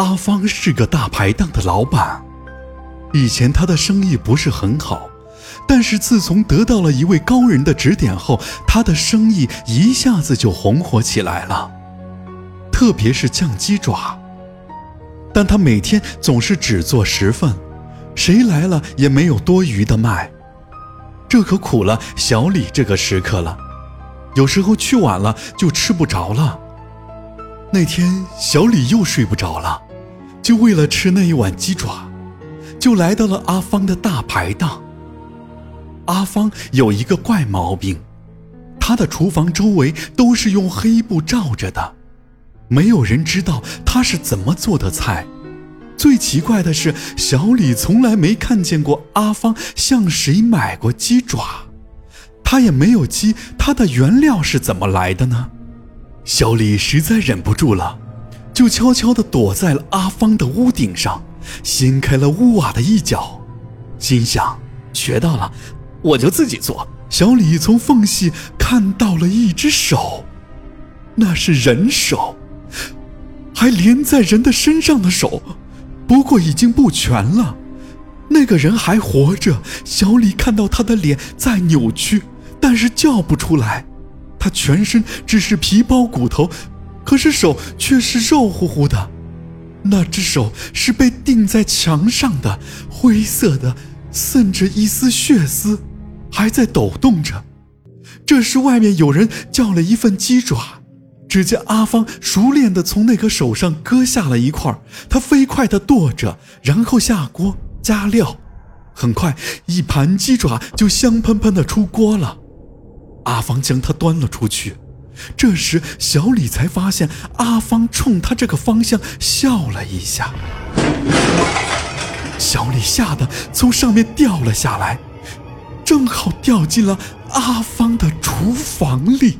阿芳是个大排档的老板，以前他的生意不是很好，但是自从得到了一位高人的指点后，他的生意一下子就红火起来了。特别是酱鸡爪，但他每天总是只做十份，谁来了也没有多余的卖，这可苦了小李这个食客了，有时候去晚了就吃不着了。那天小李又睡不着了。就为了吃那一碗鸡爪，就来到了阿芳的大排档。阿芳有一个怪毛病，他的厨房周围都是用黑布罩着的，没有人知道他是怎么做的菜。最奇怪的是，小李从来没看见过阿芳向谁买过鸡爪，他也没有鸡，他的原料是怎么来的呢？小李实在忍不住了。就悄悄地躲在了阿芳的屋顶上，掀开了屋瓦的一角，心想：学到了，我就自己做。小李从缝隙看到了一只手，那是人手，还连在人的身上的手，不过已经不全了。那个人还活着，小李看到他的脸在扭曲，但是叫不出来，他全身只是皮包骨头。可是手却是肉乎乎的，那只手是被钉在墙上的，灰色的，渗着一丝血丝，还在抖动着。这时外面有人叫了一份鸡爪，只见阿芳熟练地从那个手上割下了一块，他飞快地剁着，然后下锅加料，很快一盘鸡爪就香喷喷地出锅了。阿芳将它端了出去。这时，小李才发现阿芳冲他这个方向笑了一下。小李吓得从上面掉了下来，正好掉进了阿芳的厨房里。